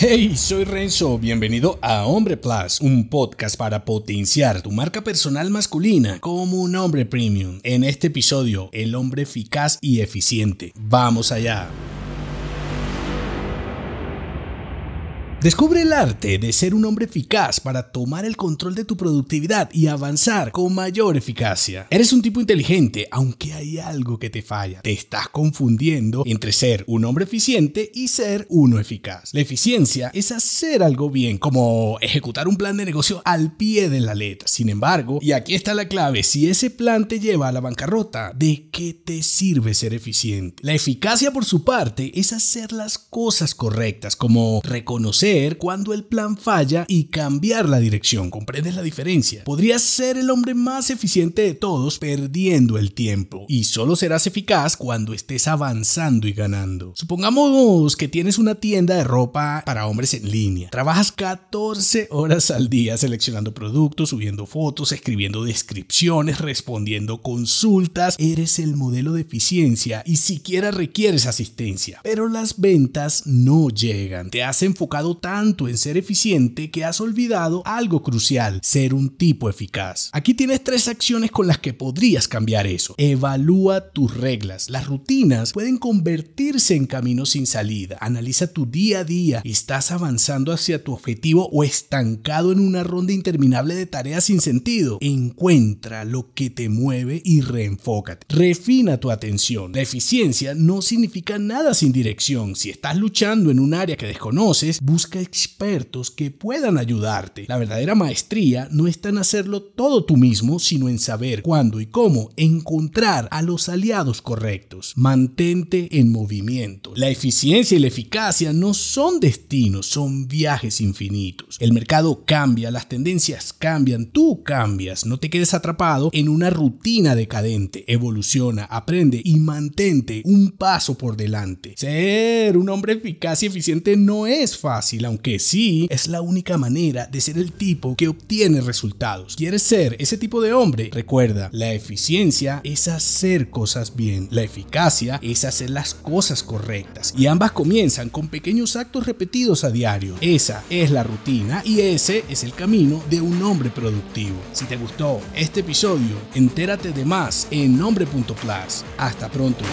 Hey, soy Renzo, bienvenido a Hombre Plus, un podcast para potenciar tu marca personal masculina como un hombre premium. En este episodio, el hombre eficaz y eficiente. Vamos allá. Descubre el arte de ser un hombre eficaz para tomar el control de tu productividad y avanzar con mayor eficacia. Eres un tipo inteligente, aunque hay algo que te falla. Te estás confundiendo entre ser un hombre eficiente y ser uno eficaz. La eficiencia es hacer algo bien, como ejecutar un plan de negocio al pie de la letra. Sin embargo, y aquí está la clave, si ese plan te lleva a la bancarrota, ¿de qué te sirve ser eficiente? La eficacia por su parte es hacer las cosas correctas, como reconocer cuando el plan falla y cambiar la dirección. ¿Comprendes la diferencia? Podrías ser el hombre más eficiente de todos perdiendo el tiempo y solo serás eficaz cuando estés avanzando y ganando. Supongamos que tienes una tienda de ropa para hombres en línea. Trabajas 14 horas al día seleccionando productos, subiendo fotos, escribiendo descripciones, respondiendo consultas. Eres el modelo de eficiencia y siquiera requieres asistencia. Pero las ventas no llegan. Te has enfocado tanto en ser eficiente que has olvidado algo crucial, ser un tipo eficaz. Aquí tienes tres acciones con las que podrías cambiar eso. Evalúa tus reglas. Las rutinas pueden convertirse en caminos sin salida. Analiza tu día a día. ¿Estás avanzando hacia tu objetivo o estancado en una ronda interminable de tareas sin sentido? Encuentra lo que te mueve y reenfócate. Refina tu atención. La eficiencia no significa nada sin dirección. Si estás luchando en un área que desconoces, busca expertos que puedan ayudarte. La verdadera maestría no está en hacerlo todo tú mismo, sino en saber cuándo y cómo encontrar a los aliados correctos. Mantente en movimiento. La eficiencia y la eficacia no son destinos, son viajes infinitos. El mercado cambia, las tendencias cambian, tú cambias. No te quedes atrapado en una rutina decadente. Evoluciona, aprende y mantente un paso por delante. Ser un hombre eficaz y eficiente no es aunque sí es la única manera de ser el tipo que obtiene resultados. ¿Quieres ser ese tipo de hombre? Recuerda, la eficiencia es hacer cosas bien, la eficacia es hacer las cosas correctas y ambas comienzan con pequeños actos repetidos a diario. Esa es la rutina y ese es el camino de un hombre productivo. Si te gustó este episodio, entérate de más en nombre.plus. Hasta pronto.